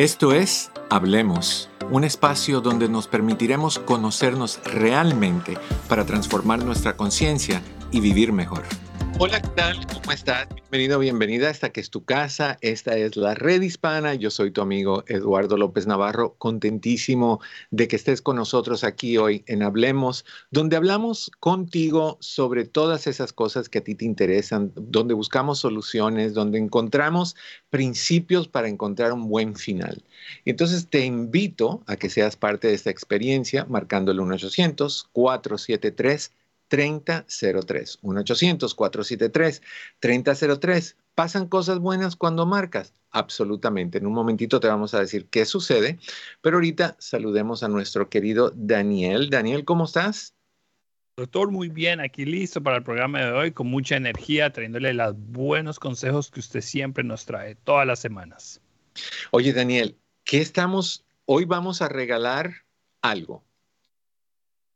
Esto es Hablemos, un espacio donde nos permitiremos conocernos realmente para transformar nuestra conciencia y vivir mejor. Hola, ¿qué tal? ¿Cómo estás? Bienvenido, bienvenida. Esta que es tu casa. Esta es la red hispana. Yo soy tu amigo Eduardo López Navarro. Contentísimo de que estés con nosotros aquí hoy en Hablemos, donde hablamos contigo sobre todas esas cosas que a ti te interesan, donde buscamos soluciones, donde encontramos principios para encontrar un buen final. Entonces te invito a que seas parte de esta experiencia marcando el 1 473 3003. 1-800-473-3003. ¿Pasan cosas buenas cuando marcas? Absolutamente. En un momentito te vamos a decir qué sucede, pero ahorita saludemos a nuestro querido Daniel. Daniel, ¿cómo estás? Doctor, muy bien, aquí listo para el programa de hoy, con mucha energía, trayéndole los buenos consejos que usted siempre nos trae todas las semanas. Oye, Daniel, ¿qué estamos? Hoy vamos a regalar algo.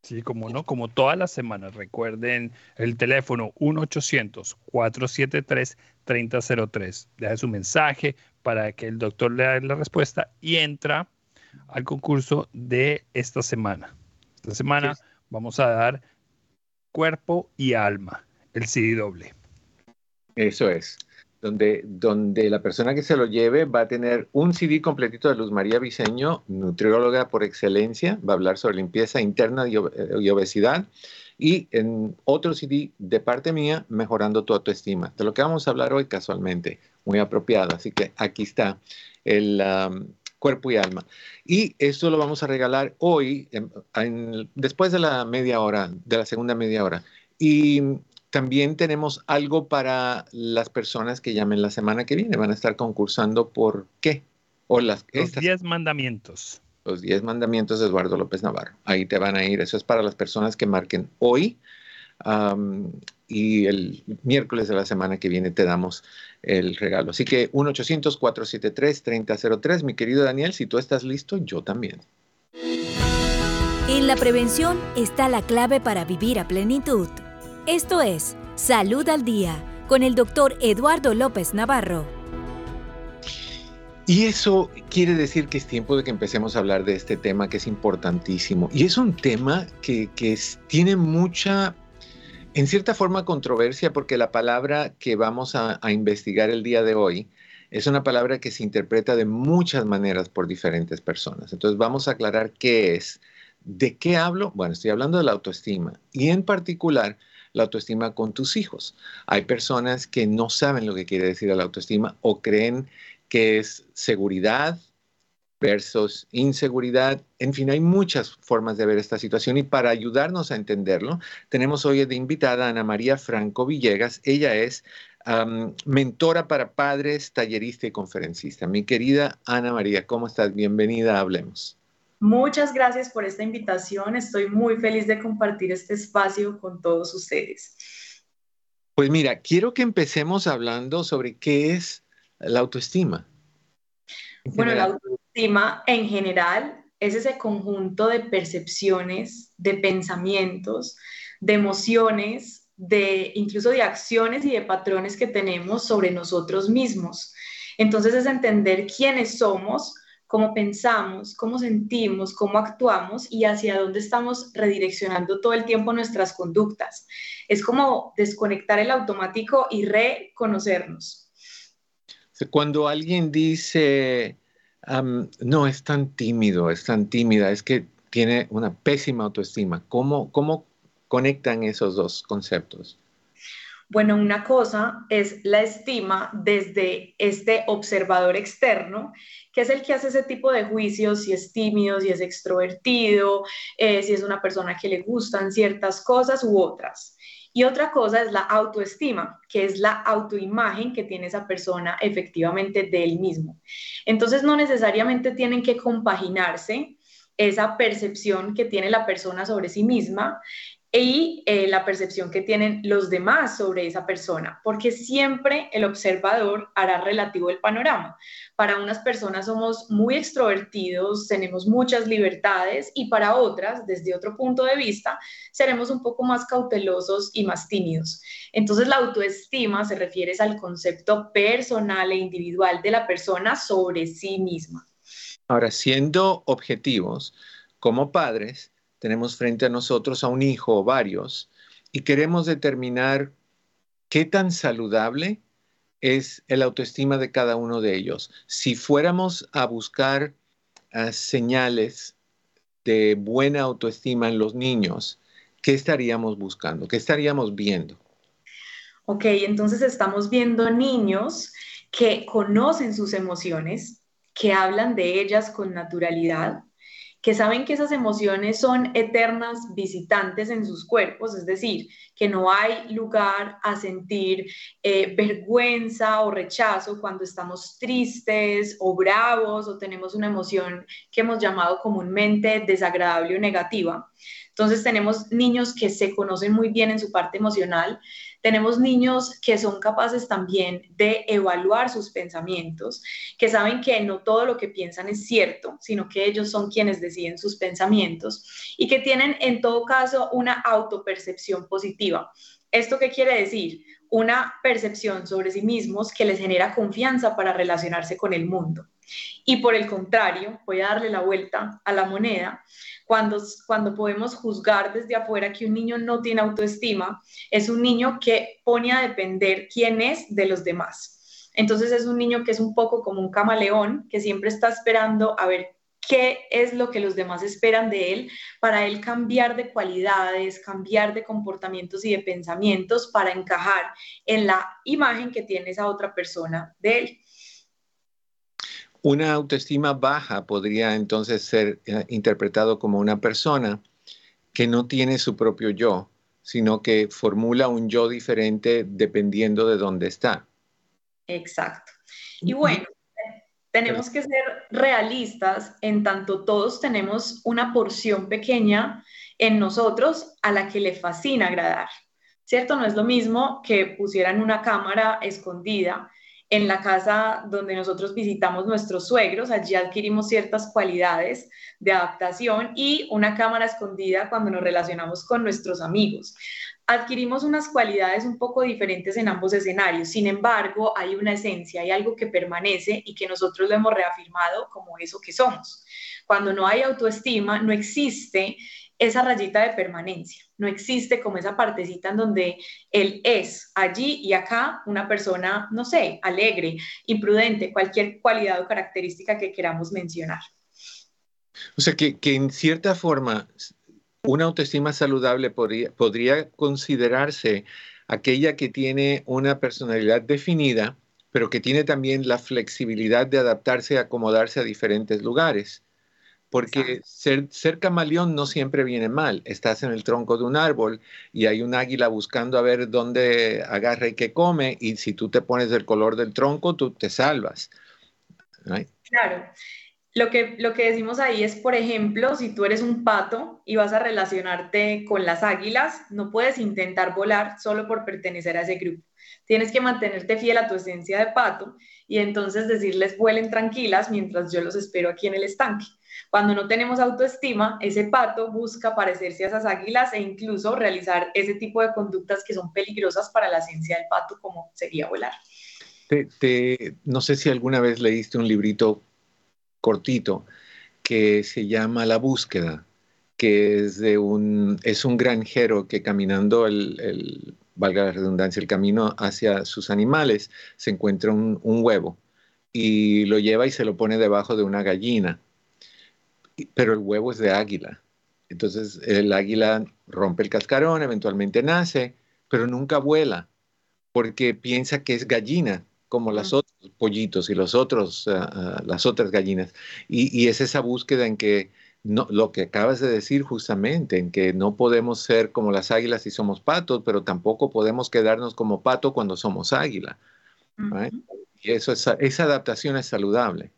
Sí, como no, como todas las semanas. Recuerden el teléfono 1-800-473-3003. Deja su mensaje para que el doctor le dé la respuesta y entra al concurso de esta semana. Esta semana vamos a dar cuerpo y alma, el CD doble. Eso es donde, donde la persona que se lo lleve va a tener un CD completito de Luz María Viseño, nutrióloga por excelencia, va a hablar sobre limpieza interna y, obesidad, y en otro CD de parte mía, mejorando tu autoestima, de lo que vamos a hablar hoy casualmente, muy apropiado. Así que aquí está el cuerpo y alma. Y esto lo vamos a regalar hoy, después de la media hora, de la segunda media hora. Y también tenemos algo para las personas que llamen la semana que viene. Van a estar concursando por qué. O las, los 10 mandamientos. Los 10 mandamientos de Eduardo López Navarro. Ahí te van a ir. Eso es para las personas que marquen hoy. y el miércoles de la semana que viene te damos el regalo. Así que 1-800-473-3003. Mi querido Daniel, si tú estás listo, yo también. En la prevención está la clave para vivir a plenitud. Esto es Salud al Día con el doctor Eduardo López Navarro. Y eso quiere decir que es tiempo de que empecemos a hablar de este tema que es importantísimo. Y es un tema que, tiene mucha, en cierta forma, controversia porque la palabra que vamos a, a investigar el día de hoy es una palabra que se interpreta de muchas maneras por diferentes personas. Entonces vamos a aclarar qué es. ¿De qué hablo? Bueno, estoy hablando de la autoestima y en particular la autoestima con tus hijos. Hay personas que no saben lo que quiere decir la autoestima o creen que es seguridad versus inseguridad. En fin, hay muchas formas de ver esta situación y para ayudarnos a entenderlo, tenemos hoy de invitada a Ana María Franco Villegas. Ella es mentora para padres, tallerista y conferencista. Mi querida Ana María, ¿cómo estás? Bienvenida Hablemos. Muchas gracias por esta invitación. Estoy muy feliz de compartir este espacio con todos ustedes. Pues mira, quiero que empecemos hablando sobre qué es la autoestima. Bueno, la autoestima en general es ese conjunto de percepciones, de pensamientos, de emociones, de incluso de acciones y de patrones que tenemos sobre nosotros mismos. Entonces es entender quiénes somos, cómo pensamos, cómo sentimos, cómo actuamos y hacia dónde estamos redireccionando todo el tiempo nuestras conductas. Es como desconectar el automático y reconocernos. Cuando alguien dice, no, es tan tímido, es tan tímida, es que tiene una pésima autoestima, ¿cómo, cómo conectan esos dos conceptos? Bueno, una cosa es la estima desde este observador externo, que es el que hace ese tipo de juicios, si es tímido, si es extrovertido, eh, si es una persona que le gustan ciertas cosas u otras. Y otra cosa es la autoestima, que es la autoimagen que tiene esa persona efectivamente de él mismo. Entonces no necesariamente tienen que compaginarse esa percepción que tiene la persona sobre sí misma y eh, la percepción que tienen los demás sobre esa persona, porque siempre el observador hará relativo el panorama. Para unas personas somos muy extrovertidos, tenemos muchas libertades y para otras, desde otro punto de vista, seremos un poco más cautelosos y más tímidos. Entonces la autoestima se refiere al concepto personal e individual de la persona sobre sí misma. Ahora, siendo objetivos, como padres, tenemos frente a nosotros a un hijo o varios y queremos determinar qué tan saludable es el autoestima de cada uno de ellos. Si fuéramos a buscar uh, señales de buena autoestima en los niños, ¿qué estaríamos buscando? ¿Qué estaríamos viendo? Ok, entonces estamos viendo niños que conocen sus emociones, que hablan de ellas con naturalidad, que saben que esas emociones son eternas visitantes en sus cuerpos, es decir, que no hay lugar a sentir eh, vergüenza o rechazo cuando estamos tristes o bravos o tenemos una emoción que hemos llamado comúnmente desagradable o negativa. Entonces tenemos niños que se conocen muy bien en su parte emocional, tenemos niños que son capaces también de evaluar sus pensamientos, que saben que no todo lo que piensan es cierto, sino que ellos son quienes deciden sus pensamientos y que tienen en todo caso una autopercepción positiva. ¿Esto qué quiere decir? Una percepción sobre sí mismos que les genera confianza para relacionarse con el mundo. Y por el contrario, voy a darle la vuelta a la moneda, cuando, cuando podemos juzgar desde afuera que un niño no tiene autoestima, es un niño que pone a depender quién es de los demás. Entonces es un niño que es un poco como un camaleón, que siempre está esperando a ver qué es lo que los demás esperan de él, para él cambiar de cualidades, cambiar de comportamientos y de pensamientos para encajar en la imagen que tiene esa otra persona de él. Una autoestima baja podría entonces ser eh, interpretado como una persona que no tiene su propio yo, sino que formula un yo diferente dependiendo de dónde está. Exacto. Y bueno, tenemos que ser realistas en tanto todos tenemos una porción pequeña en nosotros a la que le fascina agradar. ¿Cierto? No es lo mismo que pusieran una cámara escondida en la casa donde nosotros visitamos nuestros suegros, allí adquirimos ciertas cualidades de adaptación y una cámara escondida cuando nos relacionamos con nuestros amigos. Adquirimos unas cualidades un poco diferentes en ambos escenarios, sin embargo, hay una esencia, hay algo que permanece y que nosotros lo hemos reafirmado como eso que somos. Cuando no hay autoestima, no existe esa rayita de permanencia. No existe como esa partecita en donde él es allí y acá una persona, no sé, alegre, imprudente, cualquier cualidad o característica que queramos mencionar. O sea, que, en cierta forma una autoestima saludable podría, podría considerarse aquella que tiene una personalidad definida, pero que tiene también la flexibilidad de adaptarse y acomodarse a diferentes lugares. Porque ser, ser, camaleón no siempre viene mal. Estás en el tronco de un árbol y hay un águila buscando a ver dónde agarra y qué come, y si tú te pones del color del tronco, tú te salvas. Claro. Lo que, lo que decimos ahí es, por ejemplo, si tú eres un pato y vas a relacionarte con las águilas, no puedes intentar volar solo por pertenecer a ese grupo. Tienes que mantenerte fiel a tu esencia de pato y entonces decirles vuelen tranquilas mientras yo los espero aquí en el estanque. Cuando no tenemos autoestima, ese pato busca parecerse a esas águilas e incluso realizar ese tipo de conductas que son peligrosas para la esencia del pato, como sería volar. no sé si alguna vez leíste un librito cortito que se llama La búsqueda, que es de un, es un granjero que caminando el, valga la redundancia, el camino hacia sus animales, se encuentra un huevo y lo lleva y se lo pone debajo de una gallina pero el huevo es de águila. Entonces el águila rompe el cascarón, eventualmente nace, pero nunca vuela, porque piensa que es gallina, como los otros pollitos y los otros, ah, ah, las otras gallinas. Y, es esa búsqueda en que no, lo que acabas de decir justamente, en que no podemos ser como las águilas si somos patos, pero tampoco podemos quedarnos como pato cuando somos águila. Y eso, esa adaptación es saludable.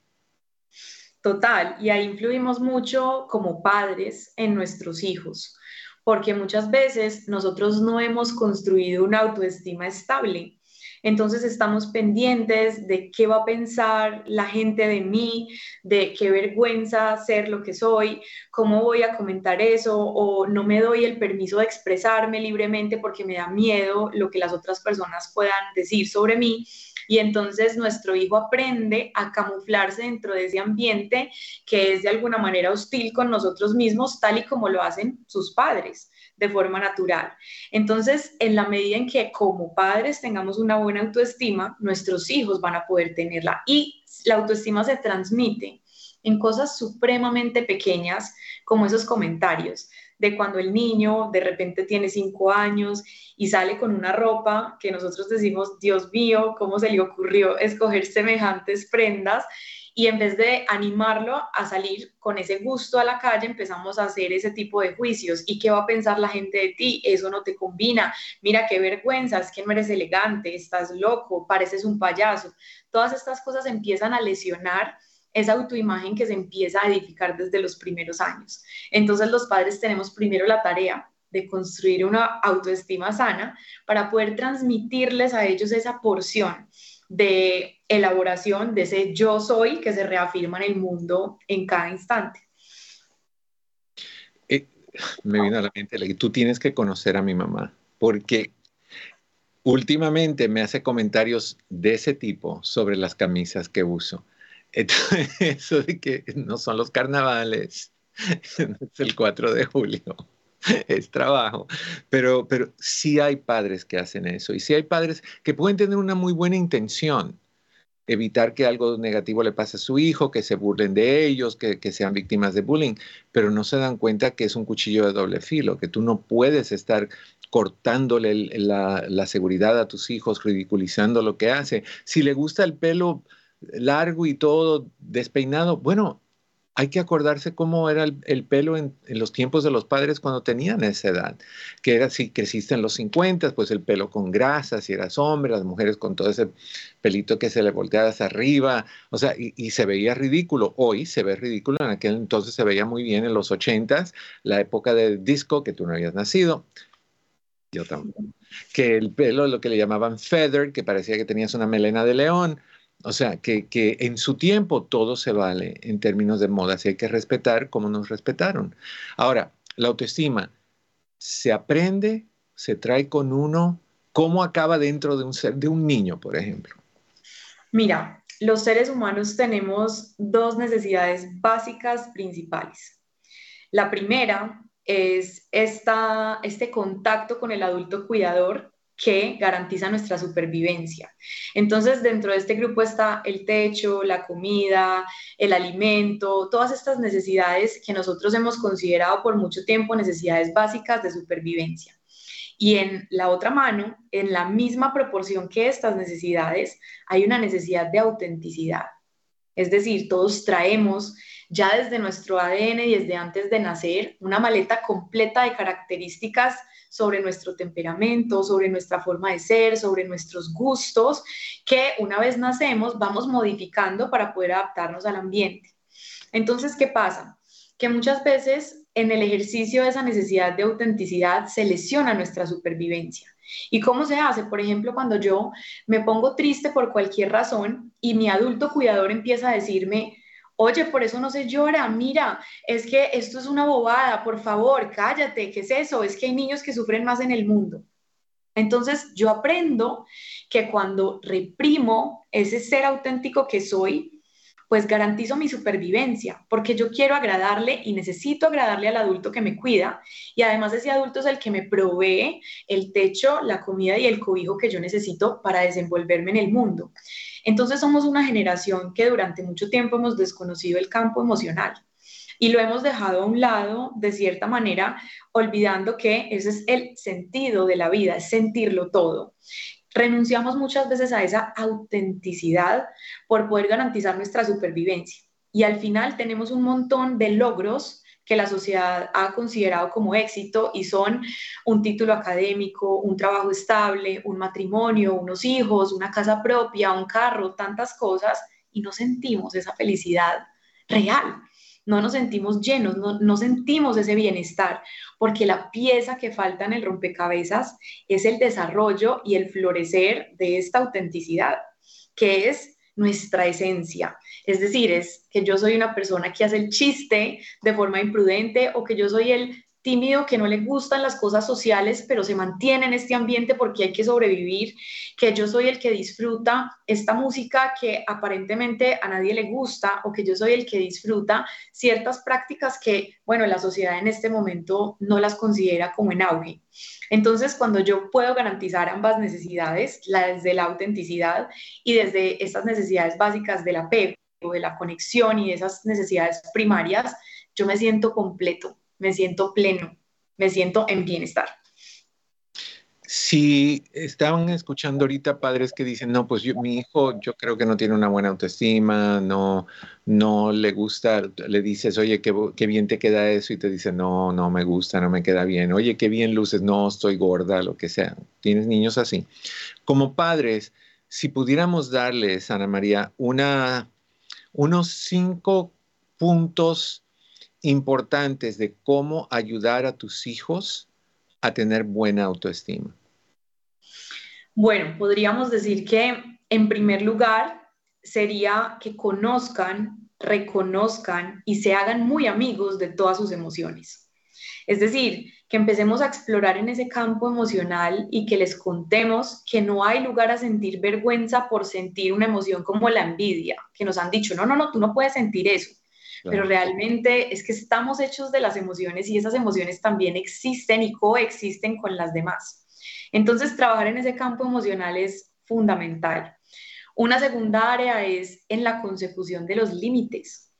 Total, y ahí influimos mucho como padres en nuestros hijos, porque muchas veces nosotros no hemos construido una autoestima estable. Entonces estamos pendientes de qué va a pensar la gente de mí, de qué vergüenza ser lo que soy, cómo voy a comentar eso, o no me doy el permiso de expresarme libremente porque me da miedo lo que las otras personas puedan decir sobre mí. Y entonces nuestro hijo aprende a camuflarse dentro de ese ambiente que es de alguna manera hostil con nosotros mismos, tal y como lo hacen sus padres de forma natural. Entonces, en la medida en que como padres tengamos una buena autoestima, nuestros hijos van a poder tenerla. Y la autoestima se transmite en cosas supremamente pequeñas, como esos comentarios de cuando el niño de repente tiene cinco años y sale con una ropa que nosotros decimos, Dios mío, ¿cómo se le ocurrió escoger semejantes prendas? Y en vez de animarlo a salir con ese gusto a la calle, empezamos a hacer ese tipo de juicios. ¿Y qué va a pensar la gente de ti? Eso no te combina. Mira qué vergüenza, es que no eres elegante, estás loco, pareces un payaso. Todas estas cosas empiezan a lesionar esa autoimagen que se empieza a edificar desde los primeros años. Entonces los padres tenemos primero la tarea de construir una autoestima sana para poder transmitirles a ellos esa porción de elaboración de ese yo soy que se reafirma en el mundo en cada instante. Eh, me vino a la mente, tú tienes que conocer a mi mamá, porque últimamente me hace comentarios de ese tipo sobre las camisas que uso. Eso de que no son los carnavales, es el 4 de julio. es trabajo. Pero, pero sí hay padres que hacen eso y sí hay padres que pueden tener una muy buena intención, evitar que algo negativo le pase a su hijo, que se burlen de ellos, que, sean víctimas de bullying, pero no se dan cuenta que es un cuchillo de doble filo, que tú no puedes estar cortándole la, la seguridad a tus hijos, ridiculizando lo que hace. Si le gusta el pelo largo y todo despeinado, bueno, hay que acordarse cómo era el, pelo en, los tiempos de los padres cuando tenían esa edad, que era si creciste en los 50, pues el pelo con grasa, si eras hombre, las mujeres con todo ese pelito que se le volteaba hacia arriba, o sea, y, se veía ridículo. Hoy se ve ridículo, en aquel entonces se veía muy bien en los 80, la época del disco, que tú no habías nacido. Yo tampoco. Que el pelo, lo que le llamaban feather, que parecía que tenías una melena de león, o sea, que, en su tiempo todo se vale en términos de moda, y hay que respetar como nos respetaron. Ahora, la autoestima se aprende, se trae con uno, ¿cómo acaba dentro de un ser, de un niño, por ejemplo? Mira, los seres humanos tenemos dos necesidades básicas principales. La primera es esta, este contacto con el adulto cuidador que garantiza nuestra supervivencia. Entonces, dentro de este grupo está el techo, la comida, el alimento, todas estas necesidades que nosotros hemos considerado por mucho tiempo necesidades básicas de supervivencia. Y en la otra mano, en la misma proporción que estas necesidades, hay una necesidad de autenticidad. Es decir, todos traemos ya desde nuestro ADN y desde antes de nacer una maleta completa de características sobre nuestro temperamento, sobre nuestra forma de ser, sobre nuestros gustos, que una vez nacemos vamos modificando para poder adaptarnos al ambiente. Entonces, ¿qué pasa? Que muchas veces en el ejercicio de esa necesidad de autenticidad se lesiona nuestra supervivencia. ¿Y cómo se hace? Por ejemplo, cuando yo me pongo triste por cualquier razón y mi adulto cuidador empieza a decirme, Oye, por eso no se llora, mira, es que esto es una bobada, por favor, cállate, ¿qué es eso? Es que hay niños que sufren más en el mundo. Entonces yo aprendo que cuando reprimo ese ser auténtico que soy, pues garantizo mi supervivencia, porque yo quiero agradarle y necesito agradarle al adulto que me cuida, y además ese adulto es el que me provee el techo, la comida y el cobijo que yo necesito para desenvolverme en el mundo. Entonces somos una generación que durante mucho tiempo hemos desconocido el campo emocional y lo hemos dejado a un lado de cierta manera, olvidando que ese es el sentido de la vida, es sentirlo todo. Renunciamos muchas veces a esa autenticidad por poder garantizar nuestra supervivencia y al final tenemos un montón de logros que la sociedad ha considerado como éxito y son un título académico, un trabajo estable, un matrimonio, unos hijos, una casa propia, un carro, tantas cosas, y no sentimos esa felicidad real. No nos sentimos llenos, no, no sentimos ese bienestar, porque la pieza que falta en el rompecabezas es el desarrollo y el florecer de esta autenticidad, que es nuestra esencia. Es decir, es que yo soy una persona que hace el chiste de forma imprudente o que yo soy el tímido que no le gustan las cosas sociales, pero se mantiene en este ambiente porque hay que sobrevivir, que yo soy el que disfruta esta música que aparentemente a nadie le gusta o que yo soy el que disfruta ciertas prácticas que, bueno, la sociedad en este momento no las considera como en auge. Entonces, cuando yo puedo garantizar ambas necesidades, la desde la autenticidad y desde estas necesidades básicas del apego, de la conexión y de esas necesidades primarias, yo me siento completo me siento pleno, me siento en bienestar. Si estaban escuchando ahorita padres que dicen, no, pues yo, mi hijo yo creo que no tiene una buena autoestima, no, no le gusta, le dices, oye, qué, qué bien te queda eso y te dice, no, no me gusta, no me queda bien, oye, qué bien luces, no, estoy gorda, lo que sea. Tienes niños así. Como padres, si pudiéramos darles, Ana María, una, unos cinco puntos importantes de cómo ayudar a tus hijos a tener buena autoestima? Bueno, podríamos decir que en primer lugar sería que conozcan, reconozcan y se hagan muy amigos de todas sus emociones. Es decir, que empecemos a explorar en ese campo emocional y que les contemos que no hay lugar a sentir vergüenza por sentir una emoción como la envidia, que nos han dicho, no, no, no, tú no puedes sentir eso pero realmente es que estamos hechos de las emociones y esas emociones también existen y coexisten con las demás. Entonces, trabajar en ese campo emocional es fundamental. Una segunda área es en la consecución de los límites.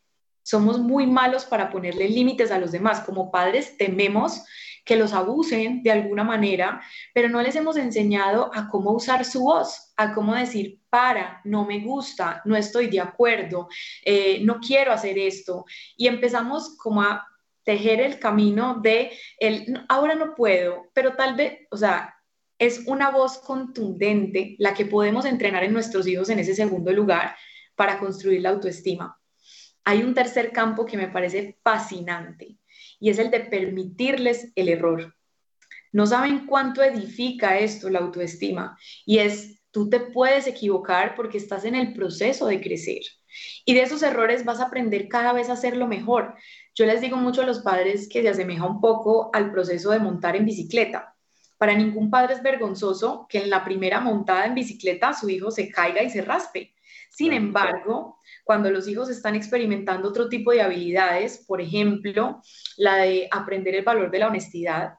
Somos muy malos para ponerle límites a los demás. Como padres tememos que los abusen de alguna manera, pero no les hemos enseñado a cómo usar su voz, a cómo decir, para, no me gusta, no estoy de acuerdo, eh, no quiero hacer esto. Y empezamos como a tejer el camino de el, ahora no puedo, pero tal vez, o sea, es una voz contundente la que podemos entrenar en nuestros hijos en ese segundo lugar para construir la autoestima. Hay un tercer campo que me parece fascinante y es el de permitirles el error. No saben cuánto edifica esto la autoestima y es tú te puedes equivocar porque estás en el proceso de crecer y de esos errores vas a aprender cada vez a hacerlo mejor. Yo les digo mucho a los padres que se asemeja un poco al proceso de montar en bicicleta. Para ningún padre es vergonzoso que en la primera montada en bicicleta su hijo se caiga y se raspe. Sin embargo, cuando los hijos están experimentando otro tipo de habilidades, por ejemplo, la de aprender el valor de la honestidad,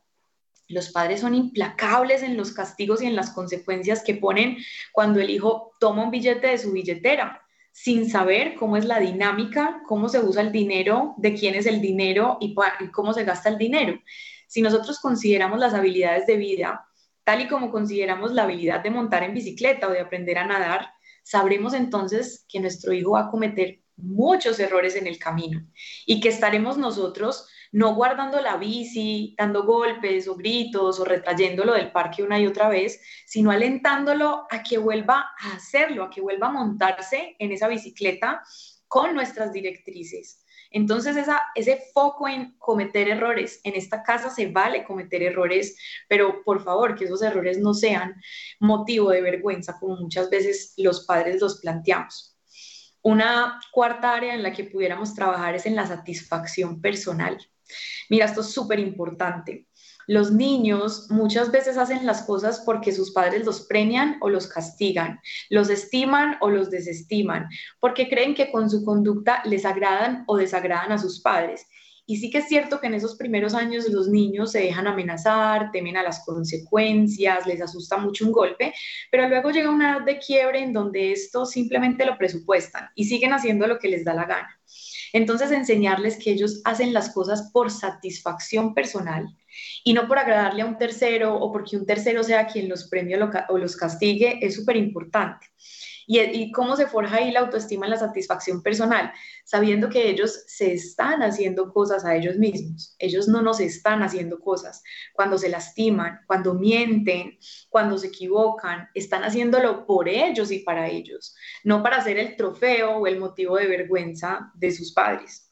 los padres son implacables en los castigos y en las consecuencias que ponen cuando el hijo toma un billete de su billetera sin saber cómo es la dinámica, cómo se usa el dinero, de quién es el dinero y, cómo se gasta el dinero. Si nosotros consideramos las habilidades de vida tal y como consideramos la habilidad de montar en bicicleta o de aprender a nadar, sabremos entonces que nuestro hijo va a cometer muchos errores en el camino y que estaremos nosotros no guardando la bici, dando golpes o gritos o retrayéndolo del parque una y otra vez, sino alentándolo a que vuelva a hacerlo, a que vuelva a montarse en esa bicicleta con nuestras directrices. Entonces, ese foco en cometer errores, en esta casa se vale cometer errores, pero por favor, que esos errores no sean motivo de vergüenza, como muchas veces los padres los planteamos. Una cuarta área en la que pudiéramos trabajar es en la satisfacción personal. Mira, esto es súper importante. Los niños muchas veces hacen las cosas porque sus padres los premian o los castigan, los estiman o los desestiman, porque creen que con su conducta les agradan o desagradan a sus padres. Y sí que es cierto que en esos primeros años los niños se dejan amenazar, temen a las consecuencias, les asusta mucho un golpe, pero luego llega una edad de quiebre en donde esto simplemente lo presupuestan y siguen haciendo lo que les da la gana. Entonces, enseñarles que ellos hacen las cosas por satisfacción personal y no por agradarle a un tercero o porque un tercero sea quien los premie o los castigue es súper importante. ¿Y, cómo se forja ahí la autoestima y la satisfacción personal? Sabiendo que ellos se están haciendo cosas a ellos mismos. Ellos no nos están haciendo cosas. Cuando se lastiman, cuando mienten, cuando se equivocan, están haciéndolo por ellos y para ellos, no para ser el trofeo o el motivo de vergüenza de sus padres.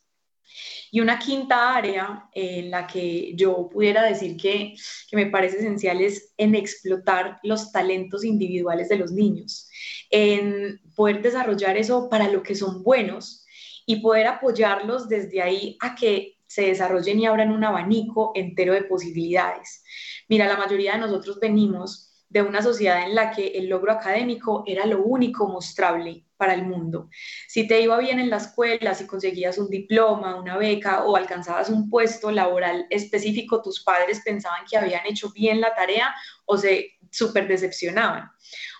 Y una quinta área en la que yo pudiera decir que, me parece esencial es en explotar los talentos individuales de los niños, en poder desarrollar eso para lo que son buenos y poder apoyarlos desde ahí a que se desarrollen y abran un abanico entero de posibilidades. Mira, la mayoría de nosotros venimos de una sociedad en la que el logro académico era lo único mostrable para el mundo. Si te iba bien en la escuela, si conseguías un diploma, una beca o alcanzabas un puesto laboral específico, tus padres pensaban que habían hecho bien la tarea o se súper decepcionaban.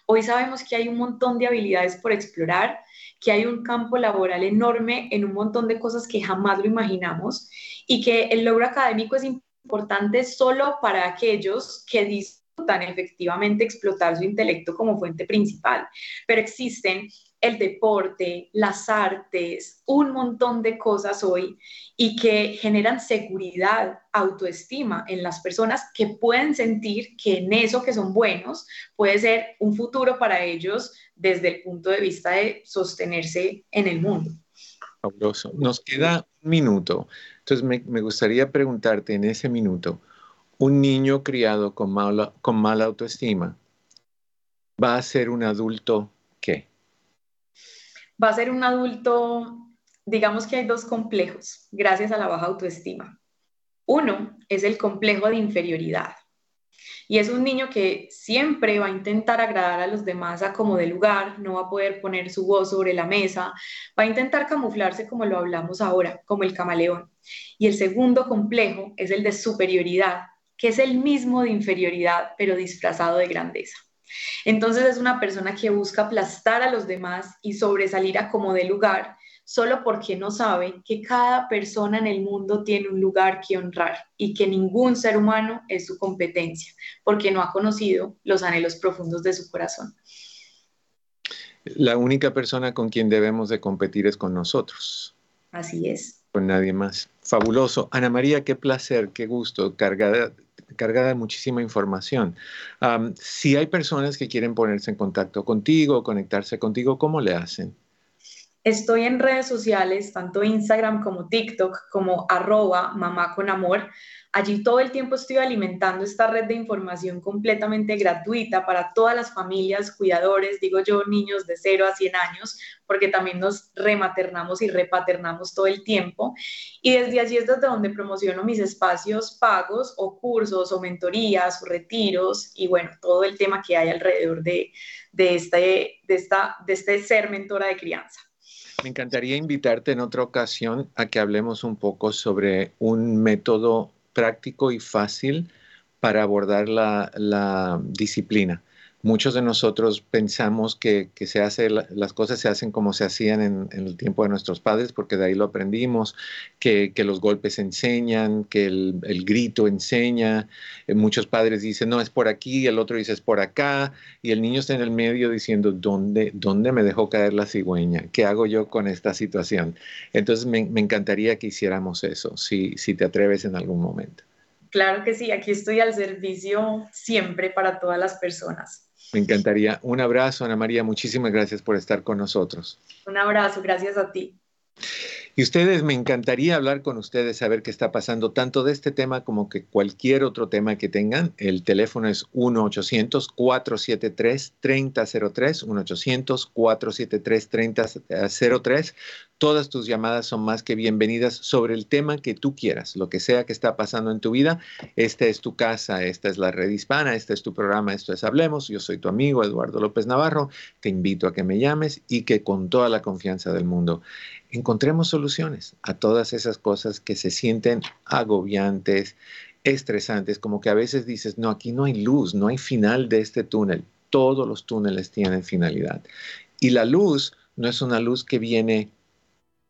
Hoy sabemos que hay un montón de habilidades por explorar, que hay un campo laboral enorme en un montón de cosas que jamás lo imaginamos y que el logro académico es importante solo para aquellos que disfrutan efectivamente explotar su intelecto como fuente principal, pero existen el deporte, las artes, un montón de cosas hoy y que generan seguridad, autoestima en las personas que pueden sentir que en eso que son buenos puede ser un futuro para ellos desde el punto de vista de sostenerse en el mundo. Fabuloso. Nos queda un minuto. Entonces me, gustaría preguntarte en ese minuto, un niño criado con mala, con mala autoestima va a ser un adulto? Va a ser un adulto, digamos que hay dos complejos gracias a la baja autoestima. Uno es el complejo de inferioridad. Y es un niño que siempre va a intentar agradar a los demás a como de lugar, no va a poder poner su voz sobre la mesa, va a intentar camuflarse como lo hablamos ahora, como el camaleón. Y el segundo complejo es el de superioridad, que es el mismo de inferioridad, pero disfrazado de grandeza. Entonces es una persona que busca aplastar a los demás y sobresalir a como de lugar, solo porque no sabe que cada persona en el mundo tiene un lugar que honrar y que ningún ser humano es su competencia, porque no ha conocido los anhelos profundos de su corazón. La única persona con quien debemos de competir es con nosotros. Así es. Con nadie más. Fabuloso. Ana María, qué placer, qué gusto, cargada cargada de muchísima información. si hay personas que quieren ponerse en contacto contigo, conectarse contigo, ¿cómo le hacen? Estoy en redes sociales, tanto Instagram como TikTok, como arroba mamá con. Allí todo el tiempo estoy alimentando esta red de información completamente gratuita para todas las familias, cuidadores, digo yo, niños de 0 a 100 años, porque también nos rematernamos y repaternamos todo el tiempo. Y desde allí es desde donde promociono mis espacios pagos o cursos o mentorías o retiros y bueno, todo el tema que hay alrededor de, de, este, de, esta, de este ser mentora de crianza. Me encantaría invitarte en otra ocasión a que hablemos un poco sobre un método práctico y fácil para abordar la, la disciplina muchos de nosotros pensamos que, se hace, las cosas se hacen como se hacían en, el tiempo de nuestros padres, porque de ahí lo aprendimos, que, los golpes enseñan, que el, grito enseña. Eh, muchos padres dicen, no, es por aquí, el otro dice, es por acá, y el niño está en el medio diciendo, ¿dónde, dónde me dejó caer la cigüeña? ¿Qué hago yo con esta situación? Entonces me, encantaría que hiciéramos eso, si te atreves en algún momento. Claro que sí, aquí estoy al servicio siempre para todas las personas. Me encantaría. Un abrazo, Ana María. Muchísimas gracias por estar con nosotros. Un abrazo, gracias a ti. Y ustedes, me encantaría hablar con ustedes, saber qué está pasando, tanto de este tema como que cualquier otro tema que tengan. El teléfono es 1-800-473-3003, 1-800-473-3003. Todas tus llamadas son más que bienvenidas sobre el tema que tú quieras, lo que sea que está pasando en tu vida. Esta es tu casa, esta es la red hispana, este es tu programa, esto es Hablemos. Yo soy tu amigo Eduardo López Navarro. Te invito a que me llames y que con toda la confianza del mundo encontremos soluciones a todas esas cosas que se sienten agobiantes, estresantes, como que a veces dices, no, aquí no hay luz, no hay final de este túnel. Todos los túneles tienen finalidad. Y la luz no es una luz que viene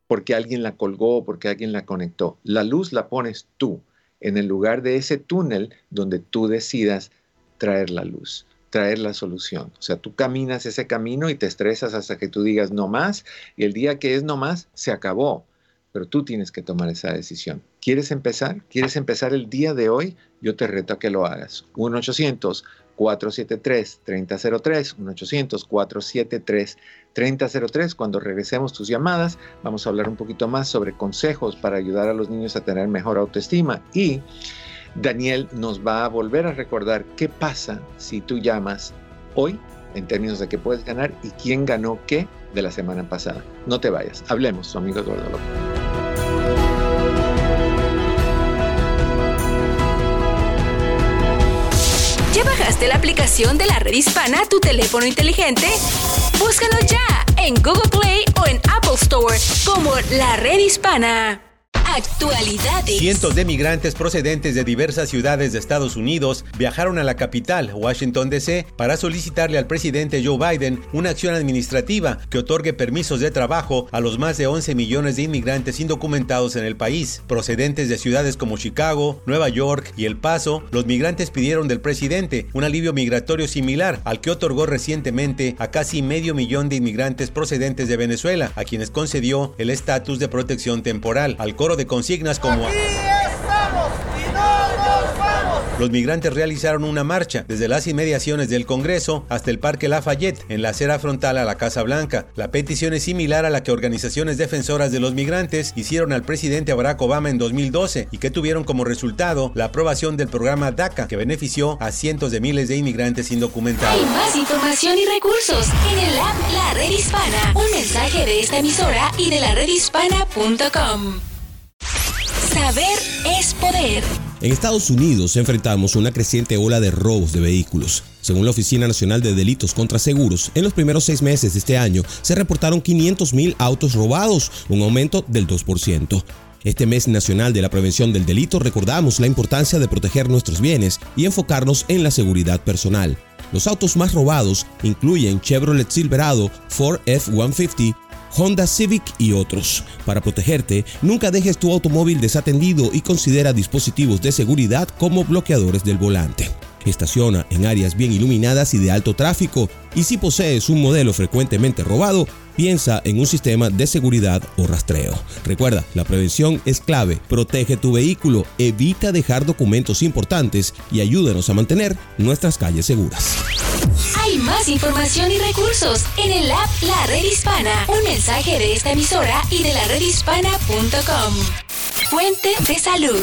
porque alguien la colgó, porque alguien la conectó. La luz la pones tú en el lugar de ese túnel donde tú decidas traer la luz traer la solución. O sea, tú caminas ese camino y te estresas hasta que tú digas no más y el día que es no más, se acabó. Pero tú tienes que tomar esa decisión. ¿Quieres empezar? ¿Quieres empezar el día de hoy? Yo te reto a que lo hagas. 1-800-473-3003, 1-800-473-3003. Cuando regresemos tus llamadas, vamos a hablar un poquito más sobre consejos para ayudar a los niños a tener mejor autoestima y Daniel nos va a volver a recordar qué pasa si tú llamas hoy en términos de qué puedes ganar y quién ganó qué de la semana pasada. No te vayas, hablemos, amigo Eduardo López. ¿Ya bajaste la aplicación de la red hispana a tu teléfono inteligente? Búscalo ya en Google Play o en Apple Store como la red hispana. Actualidades. Cientos de migrantes procedentes de diversas ciudades de Estados Unidos viajaron a la capital, Washington, D.C., para solicitarle al presidente Joe Biden una acción administrativa que otorgue permisos de trabajo a los más de 11 millones de inmigrantes indocumentados en el país. Procedentes de ciudades como Chicago, Nueva York y El Paso, los migrantes pidieron del presidente un alivio migratorio similar al que otorgó recientemente a casi medio millón de inmigrantes procedentes de Venezuela, a quienes concedió el estatus de protección temporal. Al coro de consignas como... Los migrantes realizaron una marcha desde las inmediaciones del Congreso hasta el Parque Lafayette, en la acera frontal a la Casa Blanca. La petición es similar a la que organizaciones defensoras de los migrantes hicieron al presidente Barack Obama en 2012 y que tuvieron como resultado la aprobación del programa DACA, que benefició a cientos de miles de inmigrantes indocumentados. Hay más información y recursos en el app La Red Hispana. Un mensaje de esta emisora y de la redhispana.com. Saber es poder. En Estados Unidos enfrentamos una creciente ola de robos de vehículos. Según la Oficina Nacional de Delitos contra Seguros, en los primeros seis meses de este año se reportaron 500.000 autos robados, un aumento del 2%. Este mes nacional de la prevención del delito recordamos la importancia de proteger nuestros bienes y enfocarnos en la seguridad personal. Los autos más robados incluyen Chevrolet Silverado, Ford F-150, Honda Civic y otros. Para protegerte, nunca dejes tu automóvil desatendido y considera dispositivos de seguridad como bloqueadores del volante. Estaciona en áreas bien iluminadas y de alto tráfico y si posees un modelo frecuentemente robado, piensa en un sistema de seguridad o rastreo. Recuerda, la prevención es clave. Protege tu vehículo, evita dejar documentos importantes y ayúdanos a mantener nuestras calles seguras. Hay más información y recursos en el app La Red Hispana. Un mensaje de esta emisora y de la redhispana.com. Fuente de salud.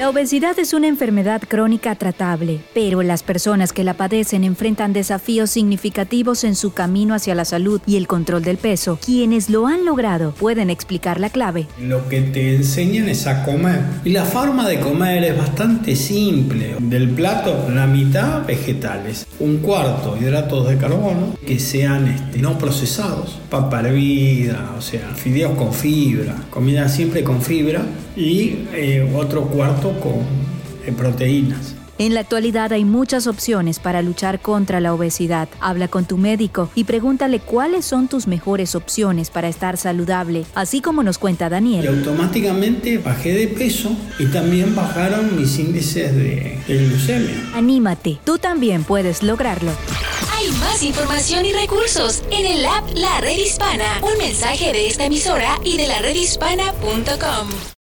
La obesidad es una enfermedad crónica tratable, pero las personas que la padecen enfrentan desafíos significativos en su camino hacia la salud y el control del peso. Quienes lo han logrado pueden explicar la clave. Lo que te enseñan es a comer. Y la forma de comer es bastante simple. Del plato, la mitad vegetales, un cuarto hidratos de carbono que sean este, no procesados, papa hervida, o sea, fideos con fibra, comida siempre con fibra y eh, otro cuarto con proteínas. En la actualidad hay muchas opciones para luchar contra la obesidad. Habla con tu médico y pregúntale cuáles son tus mejores opciones para estar saludable, así como nos cuenta Daniel. Y automáticamente bajé de peso y también bajaron mis índices de, de glucemia. Anímate, tú también puedes lograrlo. Hay más información y recursos en el app La Red Hispana. Un mensaje de esta emisora y de la redhispana.com.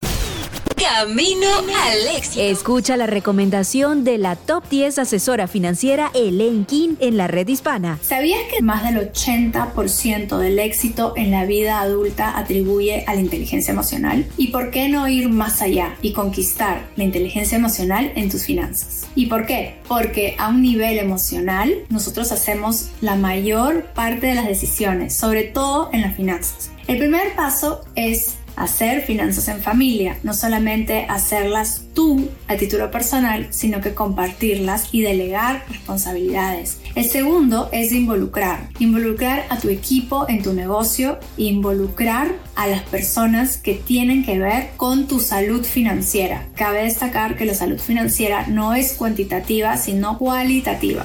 Camino al éxito. Escucha la recomendación de la top 10 asesora financiera Elaine King en la red hispana. ¿Sabías que más del 80% del éxito en la vida adulta atribuye a la inteligencia emocional? ¿Y por qué no ir más allá y conquistar la inteligencia emocional en tus finanzas? ¿Y por qué? Porque a un nivel emocional nosotros hacemos la mayor parte de las decisiones, sobre todo en las finanzas. El primer paso es hacer finanzas en familia, no solamente hacerlas tú a título personal, sino que compartirlas y delegar responsabilidades. El segundo es involucrar, involucrar a tu equipo en tu negocio, involucrar a las personas que tienen que ver con tu salud financiera. Cabe destacar que la salud financiera no es cuantitativa, sino cualitativa.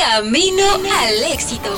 Camino al éxito.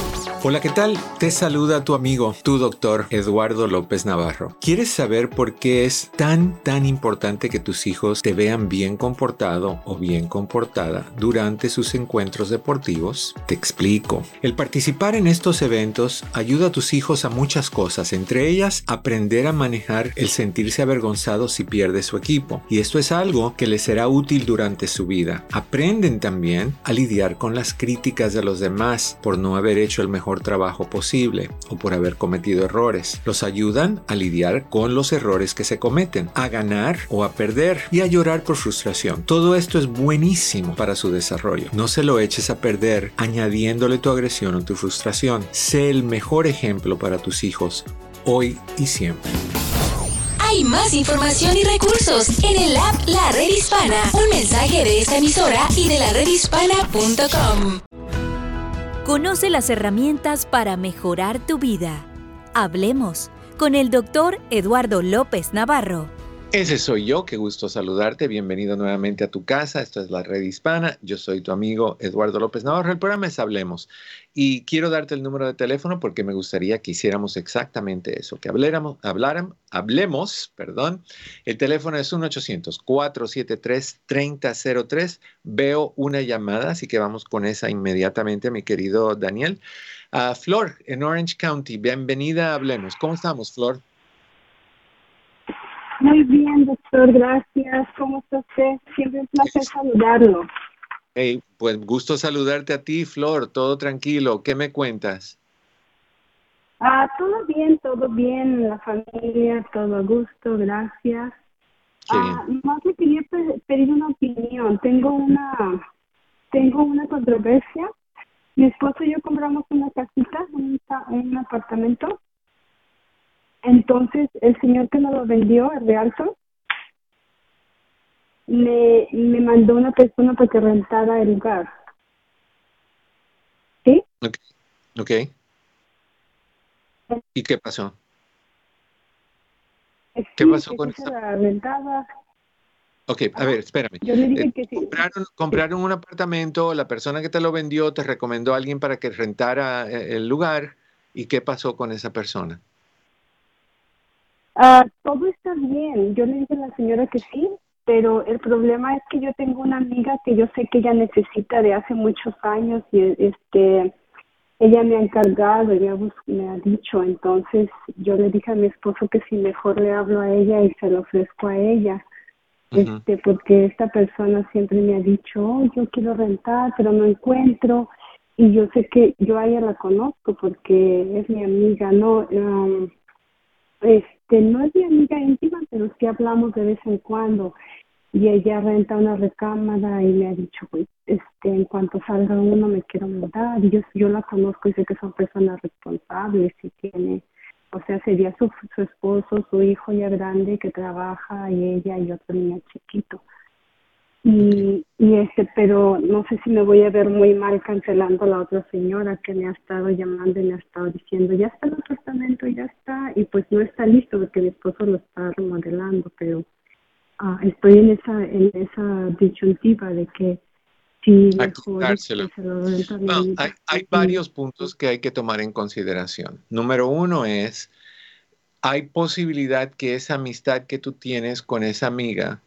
Hola, ¿qué tal? Te saluda tu amigo, tu doctor Eduardo López Navarro. ¿Quieres saber por qué es tan, tan importante que tus hijos te vean bien comportado o bien comportada durante sus encuentros deportivos? Te explico. El participar en estos eventos ayuda a tus hijos a muchas cosas, entre ellas aprender a manejar el sentirse avergonzado si pierde su equipo. Y esto es algo que les será útil durante su vida. Aprenden también a lidiar con las críticas de los demás por no haber hecho el mejor trabajo posible o por haber cometido errores. Los ayudan a lidiar con los errores que se cometen, a ganar o a perder y a llorar por frustración. Todo esto es buenísimo para su desarrollo. No se lo eches a perder añadiéndole tu agresión o tu frustración. Sé el mejor ejemplo para tus hijos hoy y siempre. Hay más información y recursos en el app La Red Hispana. Un mensaje de esta emisora y de la redhispana.com. Conoce las herramientas para mejorar tu vida. Hablemos con el doctor Eduardo López Navarro. Ese soy yo, qué gusto saludarte, bienvenido nuevamente a tu casa, esto es la red hispana, yo soy tu amigo Eduardo López Navarro, el programa es Hablemos y quiero darte el número de teléfono porque me gustaría que hiciéramos exactamente eso, que habláramos, habláramos hablemos, perdón, el teléfono es 1-800-473-3003, veo una llamada, así que vamos con esa inmediatamente, mi querido Daniel. Uh, Flor, en Orange County, bienvenida a Hablemos, ¿cómo estamos, Flor? Muy bien, doctor, gracias. ¿Cómo está usted? Siempre un placer saludarlo. Hey, pues gusto saludarte a ti, Flor. Todo tranquilo. ¿Qué me cuentas? Ah, todo bien, todo bien. La familia, todo a gusto, gracias. Ah, más le quería pedir una opinión. Tengo una, tengo una controversia. Mi esposo y yo compramos una casita, un, un apartamento entonces, el señor que nos lo vendió, el Realtor, me, me mandó una persona para que rentara el lugar. ¿Sí? Ok. okay. ¿Y qué pasó? ¿Qué pasó con esta? rentada. Ok, a ver, espérame. Yo le dije eh, que sí. Compraron, compraron un apartamento, la persona que te lo vendió te recomendó a alguien para que rentara eh, el lugar. ¿Y qué pasó con esa persona? Ah, todo está bien. Yo le dije a la señora que sí, pero el problema es que yo tengo una amiga que yo sé que ella necesita de hace muchos años y este ella me ha encargado, ella me ha dicho, entonces yo le dije a mi esposo que si mejor le hablo a ella y se lo ofrezco a ella. Este, porque esta persona siempre me ha dicho, oh, yo quiero rentar, pero no encuentro. Y yo sé que yo a ella la conozco porque es mi amiga, ¿no? Um, este, no es mi amiga íntima, pero sí hablamos de vez en cuando. Y ella renta una recámara y me ha dicho, pues, este, en cuanto salga uno me quiero mudar. Y yo, yo la conozco y sé que son personas responsables y tiene, o sea, sería su, su esposo, su hijo ya grande que trabaja y ella y otro niño chiquito. Y, y este, pero no sé si me voy a ver muy mal cancelando a la otra señora que me ha estado llamando y me ha estado diciendo, ya está el apartamento, ya está, y pues no está listo porque mi esposo lo está remodelando, pero ah, estoy en esa, en esa disyuntiva de que si mejor se lo hay, hay varios puntos que hay que tomar en consideración. Número uno es, hay posibilidad que esa amistad que tú tienes con esa amiga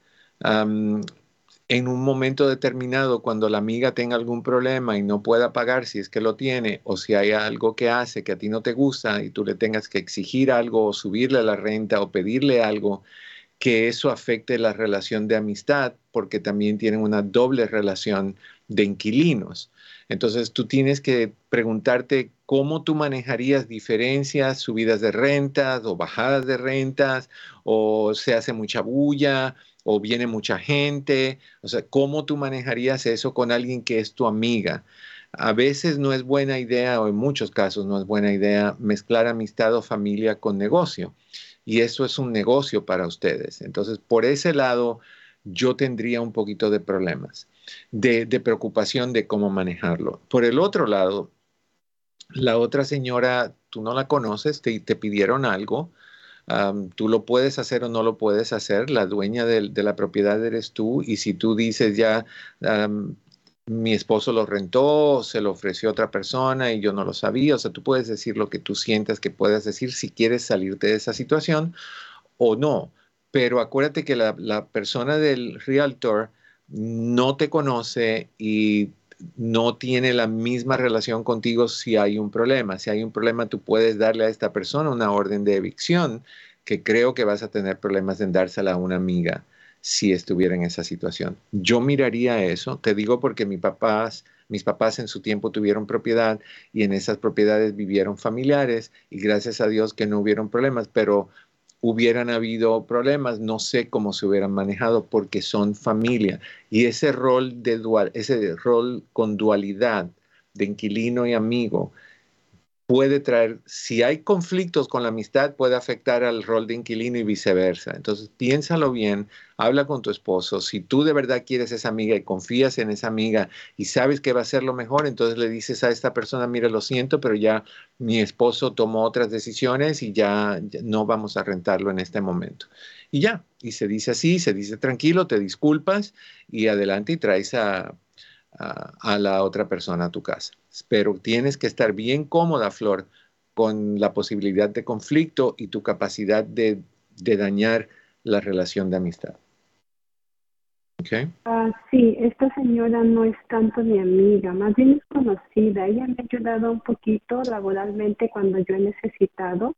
en un momento determinado, cuando la amiga tenga algún problema y no pueda pagar, si es que lo tiene, o si hay algo que hace que a ti no te gusta y tú le tengas que exigir algo o subirle la renta o pedirle algo, que eso afecte la relación de amistad, porque también tienen una doble relación de inquilinos. Entonces tú tienes que preguntarte cómo tú manejarías diferencias, subidas de rentas o bajadas de rentas, o se hace mucha bulla, o viene mucha gente, o sea, ¿cómo tú manejarías eso con alguien que es tu amiga? A veces no es buena idea, o en muchos casos no es buena idea, mezclar amistad o familia con negocio. Y eso es un negocio para ustedes. Entonces, por ese lado, yo tendría un poquito de problemas, de, preocupación de cómo manejarlo. Por el otro lado, la otra señora, tú no la conoces, te, te pidieron algo, tú lo puedes hacer o no lo puedes hacer, la dueña de, la propiedad eres tú y si tú dices ya, mi esposo lo rentó, se lo ofreció otra persona y yo no lo sabía, o sea, tú puedes decir lo que tú sientas que puedas decir si quieres salirte de esa situación o no, pero acuérdate que la, la persona del realtor no te conoce y no tiene la misma relación contigo si hay un problema. Si hay un problema, tú puedes darle a esta persona una orden de evicción, que creo que vas a tener problemas en dársela a una amiga si estuviera en esa situación. Yo miraría eso, te digo porque mis papás, mis papás en su tiempo tuvieron propiedad y en esas propiedades vivieron familiares y gracias a Dios que no hubieron problemas, pero hubieran habido problemas, no sé cómo se hubieran manejado porque son familia. Y ese rol de dual, ese rol con dualidad de inquilino y amigo, puede traer, si hay conflictos con la amistad, puede afectar al rol de inquilino y viceversa. Entonces, piénsalo bien, habla con tu esposo. Si tú de verdad quieres esa amiga y confías en esa amiga y sabes que va a ser lo mejor, entonces le dices a esta persona, mira, lo siento, pero ya mi esposo tomó otras decisiones y ya, no vamos a rentarlo en este momento. Y ya, y se dice así, se dice tranquilo, te disculpas y adelante y traes a, a la otra persona a tu casa pero tienes que estar bien cómoda, Flor, con la posibilidad de conflicto y tu capacidad de, dañar la relación de amistad. Okay. Ah, sí, esta señora no es tanto mi amiga, más bien es conocida. Ella me ha ayudado un poquito laboralmente cuando yo he necesitado,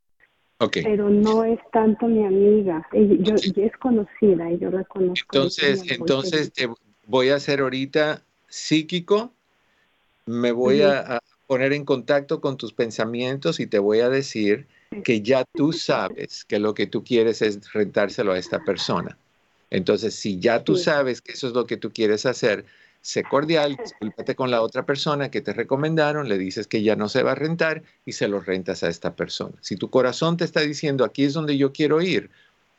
okay. pero no es tanto mi amiga. Ella, es conocida y yo la conozco. Entonces, entonces te voy a hacer ahorita psíquico me voy a, poner en contacto con tus pensamientos y te voy a decir que ya tú sabes que lo que tú quieres es rentárselo a esta persona. Entonces, si ya tú sabes que eso es lo que tú quieres hacer, sé cordial, discúlpate con la otra persona que te recomendaron, le dices que ya no se va a rentar y se lo rentas a esta persona. Si tu corazón te está diciendo aquí es donde yo quiero ir,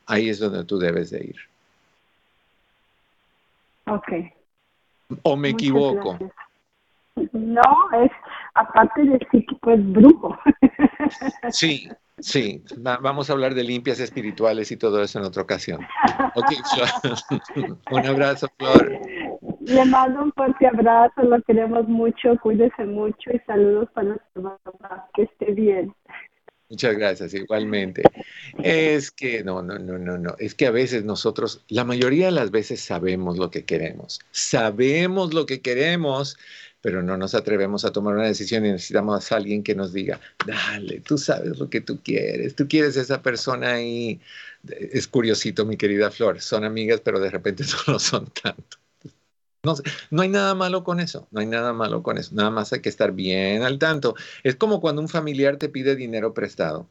ahí es donde tú debes de ir. Ok. ¿O me equivoco? No, es aparte de psíquico, es brujo. Sí, sí. vamos a hablar de limpias espirituales y todo eso en otra ocasión. un abrazo, Flor. Le mando un fuerte abrazo, lo queremos mucho, cuídese mucho y saludos para nuestra mamá, que esté bien. Muchas gracias, igualmente. Es que no, no, no, no, no. Es que a veces nosotros, la mayoría de las veces sabemos lo que queremos. Sabemos lo que queremos, pero no nos atrevemos a tomar una decisión y necesitamos a alguien que nos diga, dale, tú sabes lo que tú quieres, tú quieres esa persona y es curiosito, mi querida Flor, son amigas, pero de repente no lo son tanto. No, hay nada malo con eso, no hay nada malo con eso, nada más hay que estar bien al tanto. Es como cuando un familiar te pide dinero prestado.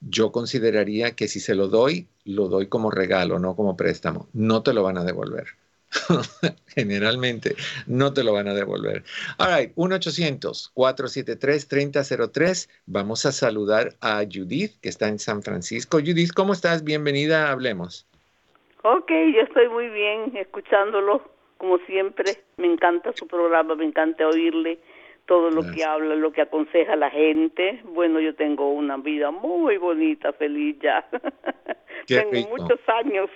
Yo consideraría que si se lo doy, lo doy como regalo, no como préstamo. No te lo van a devolver. Generalmente no te lo van a devolver. All right, 1-800-473-3003. Vamos a saludar a Judith, que está en San Francisco. Judith, ¿cómo estás? Bienvenida, hablemos. Ok, yo estoy muy bien escuchándolo, como siempre. Me encanta su programa, me encanta oírle todo lo que habla, lo que aconseja a la gente. Bueno, yo tengo una vida muy bonita, feliz ya. tengo muchos años.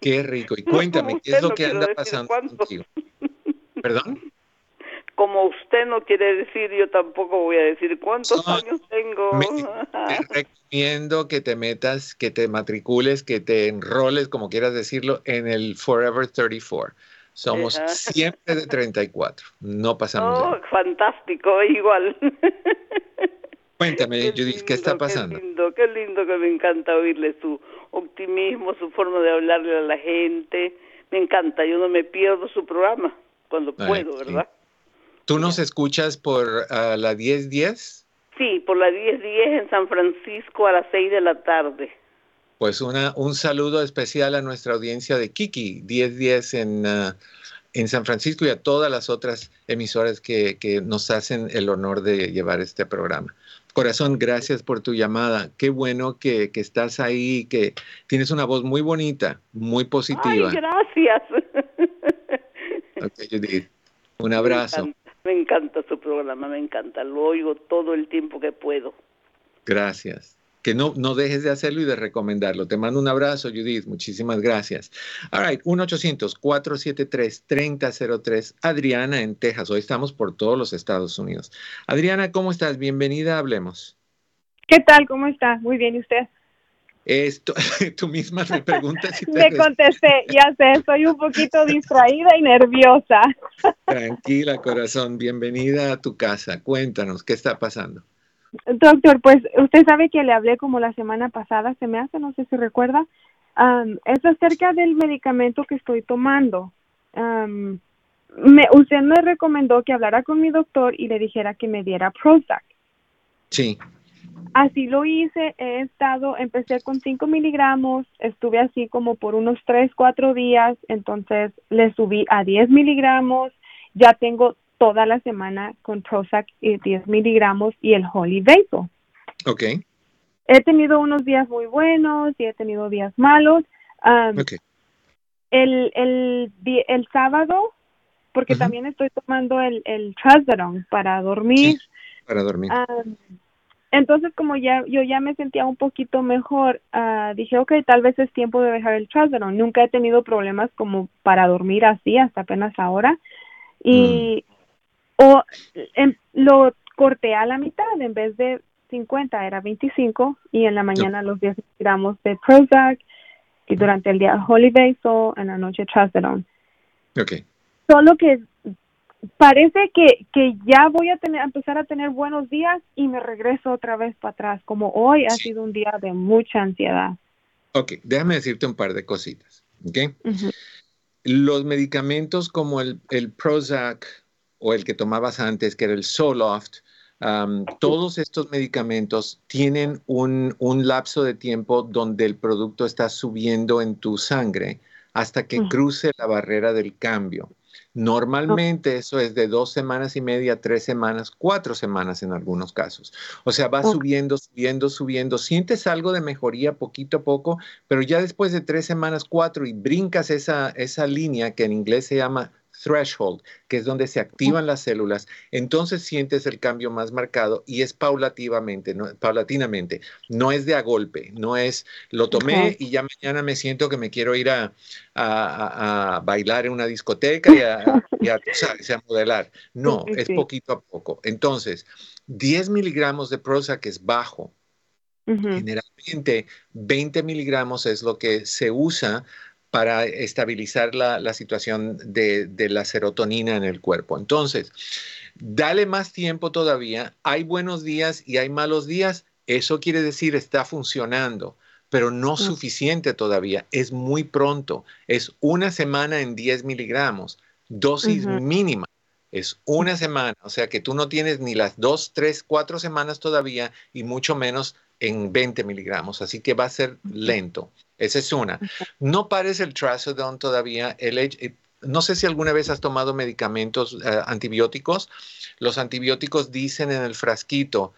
Qué rico. Y cuéntame, ¿qué es lo que anda pasando contigo? ¿Perdón? Como usted no quiere decir, yo tampoco voy a decir cuántos años tengo. Te recomiendo que te metas, que te matricules, que te enroles, como quieras decirlo, en el Forever 34. Somos siempre de 34, no pasamos. Oh, fantástico, igual. Cuéntame, Judith, ¿qué está pasando? Qué lindo, qué lindo que me encanta oírle su optimismo, su forma de hablarle a la gente. Me encanta, yo no me pierdo su programa cuando puedo, ¿verdad? ¿Tú nos escuchas por uh, la 1010? Sí, por la 1010 en San Francisco a las 6 de la tarde. Pues una, un saludo especial a nuestra audiencia de Kiki, 1010 en, uh, en San Francisco y a todas las otras emisoras que, que nos hacen el honor de llevar este programa. Corazón, gracias por tu llamada. Qué bueno que, estás ahí, que tienes una voz muy bonita, muy positiva. Ay, gracias. Judith. Un abrazo. Me encanta, su programa, me encanta. Lo oigo todo el tiempo que puedo. Gracias que no, no dejes de hacerlo y de recomendarlo. Te mando un abrazo, Judith. Muchísimas gracias. All right, 1-800-473-3003. Adriana en Texas. Hoy estamos por todos los Estados Unidos. Adriana, ¿cómo estás? Bienvenida, hablemos. ¿Qué tal? ¿Cómo está? Muy bien, ¿y usted? Esto, tú misma me preguntas si te Me contesté, ya sé, estoy un poquito distraída y nerviosa. Tranquila, corazón, bienvenida a tu casa. Cuéntanos, ¿qué está pasando? Doctor, pues usted sabe que le hablé como la semana pasada, se me hace, no sé si recuerda, es acerca del medicamento que estoy tomando. me, usted me recomendó que hablara con mi doctor y le dijera que me diera Prozac. Sí. Así lo hice, he estado, empecé con 5 miligramos, estuve así como por unos 3, 4 días, entonces le subí a 10 miligramos, ya tengo toda la semana con Prozac y 10 miligramos y el Holy Vapor. Ok. He tenido unos días muy buenos y he tenido días malos. Um, el, el, el sábado, porque también estoy tomando el, el Trazodone para dormir. Para dormir. Um, entonces, como ya yo ya me sentía un poquito mejor, ah, dije, ok, tal vez es tiempo de dejar el Trazodone. Nunca he tenido problemas como para dormir así, hasta apenas ahora. Y o em, lo corté a la mitad, en vez de 50 era 25 y en la mañana los 10 gramos de Prozac y durante el día Holy Basil, en la noche Trazodone. Ok. Solo que parece que, que ya voy a tener, a empezar a tener buenos días y me regreso otra vez para atrás, como hoy ha sido un día de mucha ansiedad. Ok, déjame decirte un par de cositas. ¿ok? Los medicamentos como el, el Prozac o el que tomabas antes, que era el Zoloft, um, todos estos medicamentos tienen un, un lapso de tiempo donde el producto está subiendo en tu sangre hasta que cruce la barrera del cambio. Normalmente eso es de dos semanas y media, tres semanas, cuatro semanas en algunos casos. O sea, va subiendo, subiendo, subiendo. Sientes algo de mejoría poquito a poco, pero ya después de tres semanas, cuatro, y brincas esa, esa línea que en inglés se llama threshold, que es donde se activan las células, entonces sientes el cambio más marcado y es paulativamente, no, paulatinamente, no es de a golpe, no es lo tomé y ya mañana me siento que me quiero ir a, a- a- a bailar en una discoteca y a, y sabes, modelar. No, Sí, sí, es sí. poquito a poco. Entonces, 10 miligramos de Prozac es bajo. Generalmente 20 miligramos es lo que se usa para estabilizar la, la situación de, de la serotonina en el cuerpo. Entonces, dale más tiempo todavía. Hay buenos días y hay malos días. Eso quiere decir está funcionando, pero no suficiente todavía. Es muy pronto. Es una semana en 10 miligramos. Dosis mínima. Es una semana, o sea que tú no tienes ni las dos, tres, cuatro semanas todavía y mucho menos en 20 miligramos, así que va a ser lento. Esa es una. No pares el trazodone todavía. El, eh, no sé si alguna vez has tomado medicamentos eh, antibióticos. Los antibióticos dicen en el frasquito,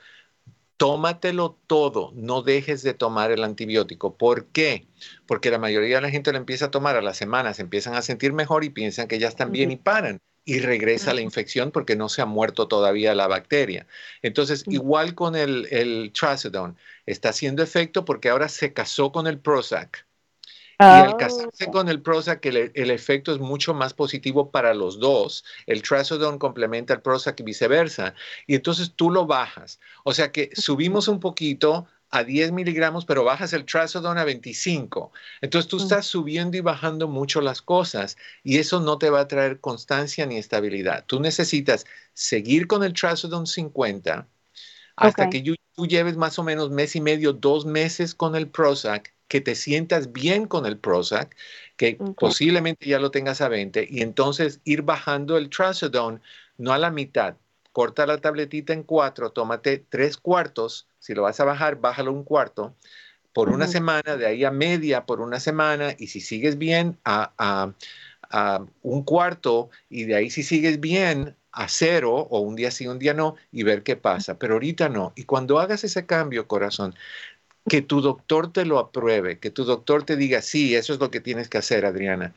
tómatelo todo, no dejes de tomar el antibiótico. ¿Por qué? Porque la mayoría de la gente lo empieza a tomar a las semanas, empiezan a sentir mejor y piensan que ya están bien y paran. Y regresa la infección porque no se ha muerto todavía la bacteria. Entonces, igual con el, el trazodone, está haciendo efecto porque ahora se casó con el Prozac. Y al casarse con el Prozac, el, el efecto es mucho más positivo para los dos. El Trazodone complementa al Prozac y viceversa. Y entonces tú lo bajas. O sea que subimos un poquito a 10 miligramos, pero bajas el Trazodone a 25. Entonces tú estás subiendo y bajando mucho las cosas y eso no te va a traer constancia ni estabilidad. Tú necesitas seguir con el Trazodone 50 hasta que you- tú lleves más o menos mes y medio, dos meses con el Prozac, que te sientas bien con el Prozac, que posiblemente ya lo tengas a 20, y entonces ir bajando el Trazodone, no a la mitad. Corta la tabletita en cuatro, tómate tres cuartos. Si lo vas a bajar, bájalo un cuarto por una semana, de ahí a media por una semana, y si sigues bien, a, a- a un cuarto, y de ahí si sigues bien, a cero, o un día sí, un día no, y ver qué pasa. Pero ahorita no. Y cuando hagas ese cambio, corazón, que tu doctor te lo apruebe, que tu doctor te diga, sí, eso es lo que tienes que hacer, Adriana.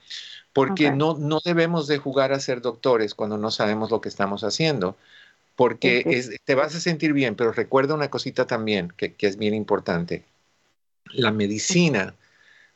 Porque no, no debemos de jugar a ser doctores cuando no sabemos lo que estamos haciendo. Porque es- te vas a sentir bien, pero recuerda una cosita también que, que es bien importante. La medicina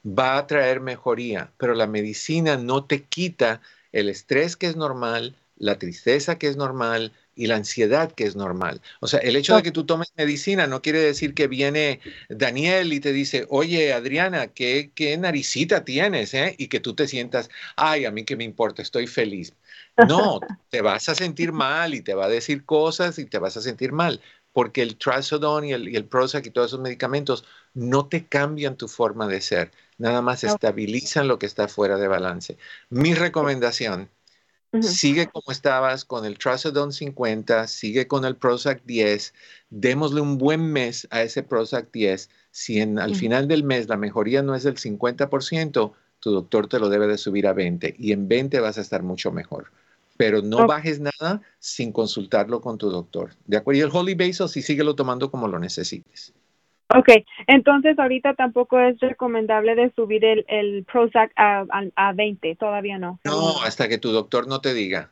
va a traer mejoría, pero la medicina no te quita el estrés que es normal, la tristeza que es normal y la ansiedad que es normal. O sea, el hecho de que tú tomes medicina no quiere decir que viene Daniel y te dice, oye, Adriana, ¿qué, qué naricita tienes? eh?" Y que tú te sientas, ay, a mí qué me importa, estoy feliz. No, te vas a sentir mal y te va a decir cosas y te vas a sentir mal, porque el Trazodone y el, y el Prozac y todos esos medicamentos no te cambian tu forma de ser, nada más estabilizan lo que está fuera de balance. Mi recomendación, sigue como estabas con el Trazodone 50, sigue con el Prozac 10, démosle un buen mes a ese Prozac 10. Si en, al final del mes la mejoría no es del 50%, tu doctor te lo debe de subir a 20 y en 20 vas a estar mucho mejor. pero no bajes nada sin consultarlo con tu doctor. ¿De acuerdo? Y el Holy Basil sí síguelo tomando como lo necesites. Ok, entonces ahorita tampoco es recomendable de subir el, el Prozac a, a, 20, todavía no. No, hasta que tu doctor no te diga.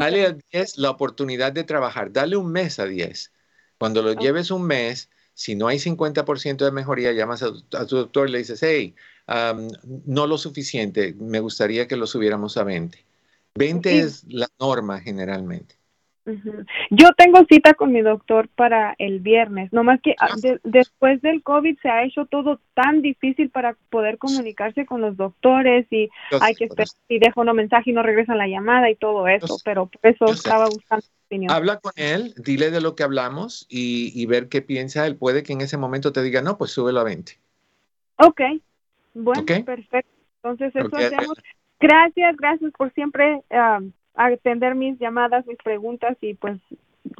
Dale a 10 la oportunidad de trabajar, dale un mes a 10. Cuando lo lleves un mes, si no hay 50% de mejoría, llamas a, tu doctor y le dices, hey, no lo suficiente, me gustaría que lo subiéramos a 20. 20 es la norma generalmente. Yo tengo cita con mi doctor para el viernes, nomás que ah, después del COVID se ha hecho todo tan difícil para poder comunicarse con los doctores y hay que esperar si dejo un mensaje y no regresan la llamada y todo eso, pero por eso estaba buscando opinión. Habla con él, dile de lo que hablamos y, ver qué piensa él. Puede que en ese momento te diga, no, pues súbelo a 20. Ok, bueno, perfecto. Entonces eso hacemos. Gracias, gracias por siempre um, atender mis llamadas, mis preguntas y pues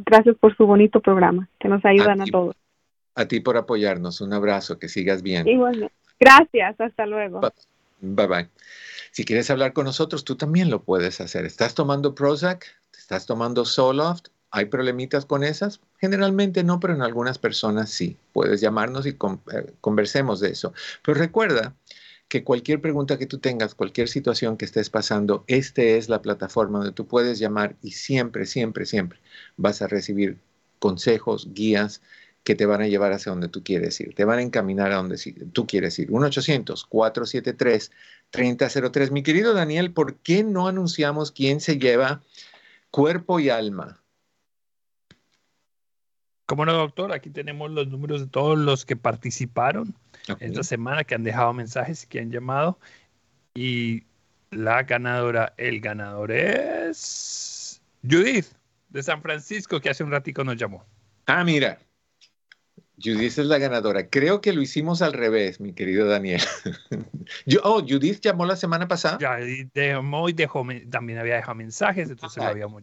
gracias por su bonito programa que nos ayudan a, todos. A ti por apoyarnos. Un abrazo, que sigas bien. Igualmente. Gracias, hasta luego. Bye bye. Si quieres hablar con nosotros, tú también lo puedes hacer. ¿Estás tomando Prozac? ¿Estás tomando Zoloft? ¿Hay problemitas con esas? Generalmente no, pero en algunas personas sí. Puedes llamarnos y eh, conversemos de eso. Pero recuerda que cualquier pregunta que tú tengas, cualquier situación que estés pasando, esta es la plataforma donde tú puedes llamar y siempre, siempre, siempre vas a recibir consejos, guías que te van a llevar hacia donde tú quieres ir, te van a encaminar a donde tú quieres ir. 1-800-473-3003. Mi querido Daniel, ¿por qué no anunciamos quién se lleva cuerpo y alma? Como no, doctor, aquí tenemos los números de todos los que participaron esta semana que han dejado mensajes y que han llamado. Y la ganadora, el ganador es Judith de San Francisco, que hace un ratico nos llamó. Ah, mira. Judith es la ganadora. Creo que lo hicimos al revés, mi querido Daniel. Yo, oh, Judith llamó la semana pasada. Ya, y dejó, dejó, también había dejado mensajes, entonces lo habíamos.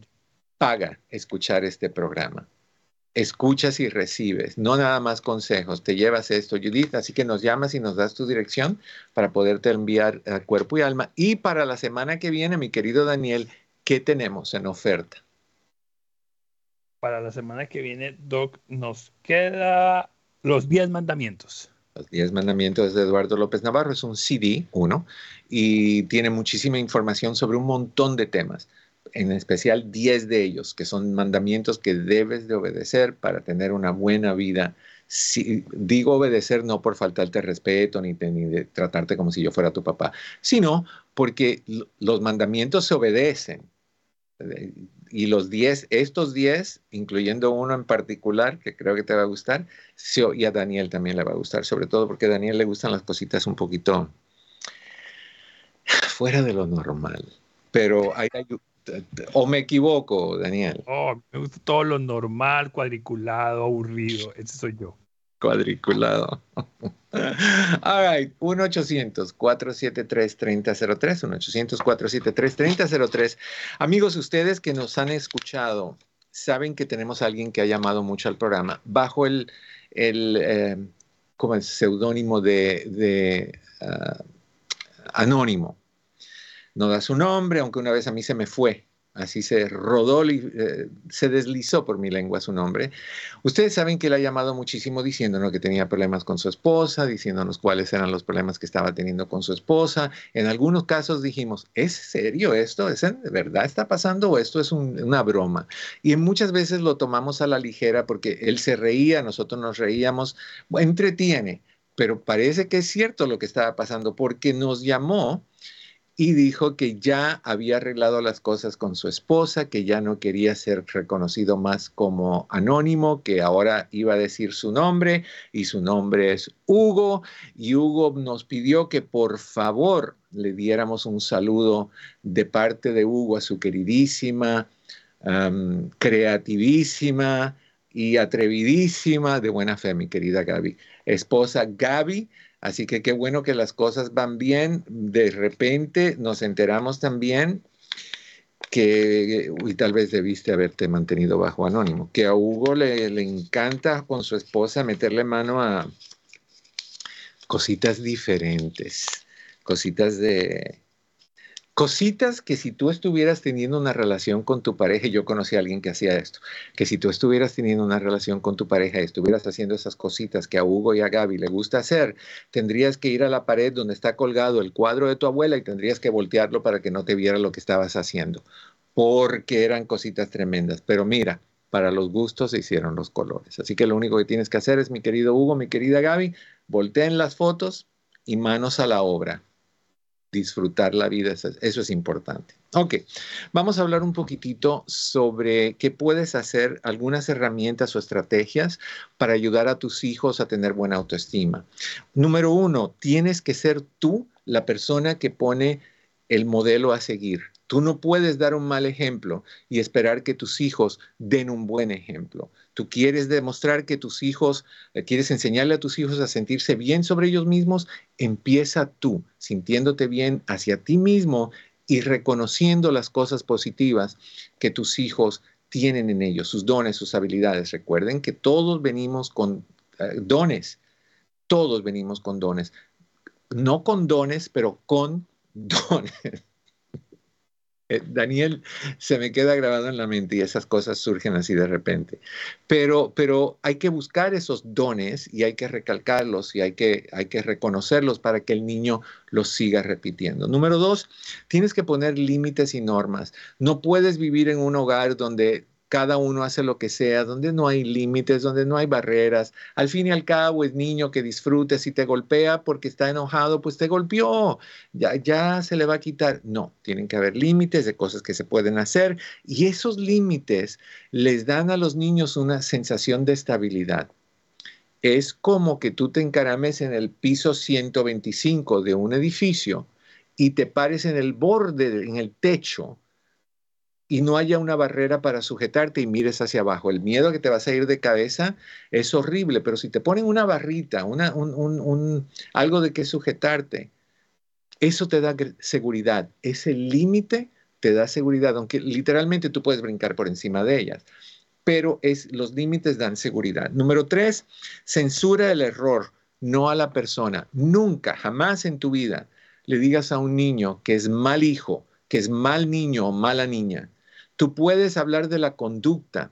Paga escuchar este programa escuchas y recibes, no nada más consejos, te llevas esto, Judith, así que nos llamas y nos das tu dirección para poderte enviar a cuerpo y alma. Y para la semana que viene, mi querido Daniel, ¿qué tenemos en oferta? Para la semana que viene, Doc, nos queda los 10 mandamientos. Los 10 mandamientos de Eduardo López Navarro es un CD, uno, y tiene muchísima información sobre un montón de temas en especial 10 de ellos, que son mandamientos que debes de obedecer para tener una buena vida. Si, digo obedecer no por faltarte respeto ni, de tratarte como si yo fuera tu papá, sino porque los mandamientos se obedecen. Y los 10, estos 10, incluyendo uno en particular, que creo que te va a gustar, y a Daniel también le va a gustar, sobre todo porque a Daniel le gustan las cositas un poquito fuera de lo normal. Pero hay, ¿O me equivoco, Daniel? Oh, me gusta todo lo normal, cuadriculado, aburrido. Ese soy yo. Cuadriculado. All right, 1-800-473-3003, 1-800-473-3003. Amigos, ustedes que nos han escuchado, saben que tenemos a alguien que ha llamado mucho al programa bajo el, el eh, como el seudónimo de, de uh, Anónimo no da su nombre, aunque una vez a mí se me fue. Así se rodó, eh, se deslizó por mi lengua su nombre. Ustedes saben que él ha llamado muchísimo diciéndonos que tenía problemas con su esposa, diciéndonos cuáles eran los problemas que estaba teniendo con su esposa. En algunos casos dijimos, ¿es serio esto? ¿Es de verdad está pasando o esto es una broma? Y muchas veces lo tomamos a la ligera porque él se reía, nosotros nos reíamos, entretiene, pero parece que es cierto lo que estaba pasando porque nos llamó y dijo que ya había arreglado las cosas con su esposa, que ya no quería ser reconocido más como anónimo, que ahora iba a decir su nombre y su nombre es Hugo. Y Hugo nos pidió que por favor le diéramos un saludo de parte de Hugo a su queridísima, creativísima y atrevidísima, de buena fe, mi querida Gaby, esposa Gaby Así que qué bueno que las cosas van bien. De repente nos enteramos también que, y tal vez debiste haberte mantenido bajo anónimo, que a Hugo le, le encanta con su esposa meterle mano a cositas diferentes, cositas de Cositas que si tú estuvieras teniendo una relación con tu pareja, yo conocí a alguien que hacía esto, que si tú estuvieras teniendo una relación con tu pareja y estuvieras haciendo esas cositas que a Hugo y a Gaby le gusta hacer, tendrías que ir a la pared donde está colgado el cuadro de tu abuela y tendrías que voltearlo para que no te viera lo que estabas haciendo, porque eran cositas tremendas. Pero mira, para los gustos se hicieron los colores. Así que lo único que tienes que hacer es, mi querido Hugo, mi querida Gaby, volteen las fotos y manos a la obra disfrutar la vida, eso es importante. Ok, vamos a hablar un poquitito sobre qué puedes hacer, algunas herramientas o estrategias para ayudar a tus hijos a tener buena autoestima. Número uno, tienes que ser tú la persona que pone el modelo a seguir. Tú no puedes dar un mal ejemplo y esperar que tus hijos den un buen ejemplo. Tú quieres demostrar que tus hijos, eh, quieres enseñarle a tus hijos a sentirse bien sobre ellos mismos, empieza tú sintiéndote bien hacia ti mismo y reconociendo las cosas positivas que tus hijos tienen en ellos, sus dones, sus habilidades. Recuerden que todos venimos con eh, dones, todos venimos con dones. No con dones, pero con dones. Eh, Daniel se me queda grabado en la mente y esas cosas surgen así de repente. Pero, pero hay que buscar esos dones y hay que recalcarlos y hay que, hay que reconocerlos para que el niño los siga repitiendo. Número dos, tienes que poner límites y normas. No puedes vivir en un hogar donde cada uno hace lo que sea, donde no hay límites, donde no hay barreras. Al fin y al cabo es niño que disfrute, si te golpea porque está enojado, pues te golpeó, ya, ya se le va a quitar. No, tienen que haber límites de cosas que se pueden hacer y esos límites les dan a los niños una sensación de estabilidad. Es como que tú te encarames en el piso 125 de un edificio y te pares en el borde, en el techo y no haya una barrera para sujetarte y mires hacia abajo. El miedo a que te vas a ir de cabeza es horrible, pero si te ponen una barrita, una, un, algo de que sujetarte, eso te da seguridad. Ese límite te da seguridad, aunque literalmente tú puedes brincar por encima de ellas. Pero es, los límites dan seguridad. Número tres, censura el error, no a la persona. Nunca, jamás en tu vida le digas a un niño que es mal hijo, que es mal niño o mala niña, Tú puedes hablar de la conducta,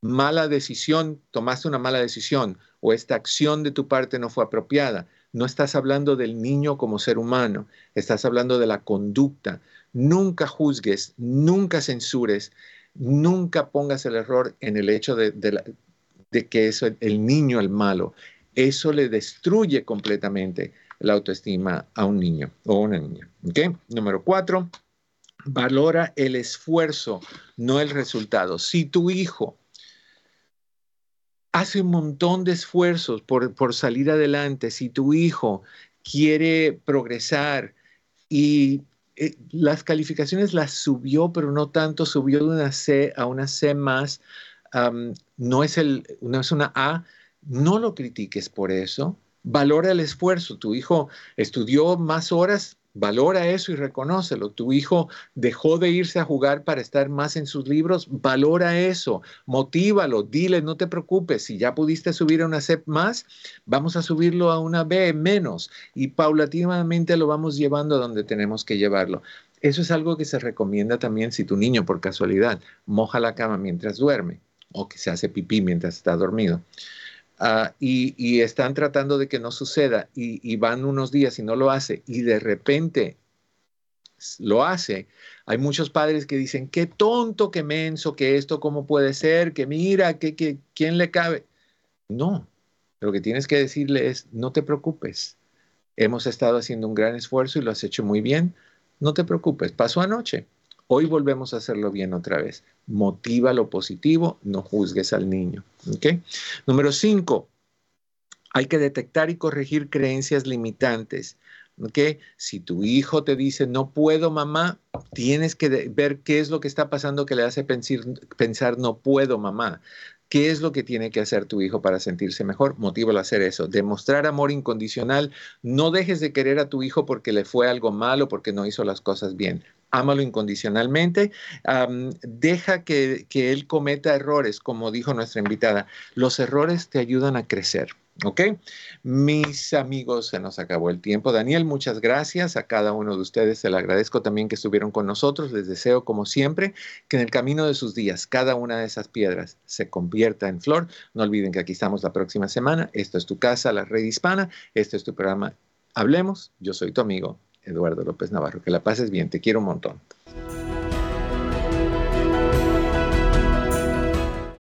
mala decisión, tomaste una mala decisión o esta acción de tu parte no fue apropiada. No estás hablando del niño como ser humano, estás hablando de la conducta. Nunca juzgues, nunca censures, nunca pongas el error en el hecho de, que es el niño el malo. Eso le destruye completamente la autoestima a un niño o una niña. Número cuatro, Valora el esfuerzo, no el resultado. Si tu hijo hace un montón de esfuerzos por, salir adelante, si tu hijo quiere progresar y eh, las calificaciones las subió, pero no tanto, subió de una C a una C más, no, es el, no es una A, no lo critiques por eso. Valora el esfuerzo. Tu hijo estudió más horas, Valora eso y reconócelo. Tu hijo dejó de irse a jugar para estar más en sus libros. Valora eso. Motívalo. Dile, no te preocupes. Si ya pudiste subir a una C más, vamos a subirlo a una B menos. Y paulatinamente lo vamos llevando a donde tenemos que llevarlo. Eso es algo que se recomienda también si tu niño, por casualidad, moja la cama mientras duerme o que se hace pipí mientras está dormido. Ah, y, están tratando de que no suceda y, van unos días y no lo hace y de repente lo hace. Hay muchos padres que dicen, qué tonto, qué menso, que esto cómo puede ser, que mira, que, que quién le cabe. No, lo que tienes que decirle es, no te preocupes. Hemos estado haciendo un gran esfuerzo y lo has hecho muy bien. No te preocupes, pasó anoche. Hoy volvemos a hacerlo bien otra vez. Motiva lo positivo, no juzgues al niño. Número cinco, hay que detectar y corregir creencias limitantes. Si tu hijo te dice, no puedo, mamá, tienes que ver qué es lo que está pasando que le hace pensar, no puedo, mamá. ¿Qué es lo que tiene que hacer tu hijo para sentirse mejor? Motívalo a hacer eso. Demostrar amor incondicional. No dejes de querer a tu hijo porque le fue algo malo, porque no hizo las cosas bien ámalo incondicionalmente, deja que, él cometa errores, como dijo nuestra invitada. Los errores te ayudan a crecer. ¿Ok? Mis amigos, se nos acabó el tiempo. Daniel, muchas gracias. A cada uno de ustedes se le agradezco también que estuvieron con nosotros. Les deseo, como siempre, que en el camino de sus días cada una de esas piedras se convierta en flor. No olviden que aquí estamos la próxima semana. Esto es tu casa, la red hispana. Este es tu programa Hablemos. Yo soy tu amigo Eduardo López Navarro. Que la pases bien. Te quiero un montón.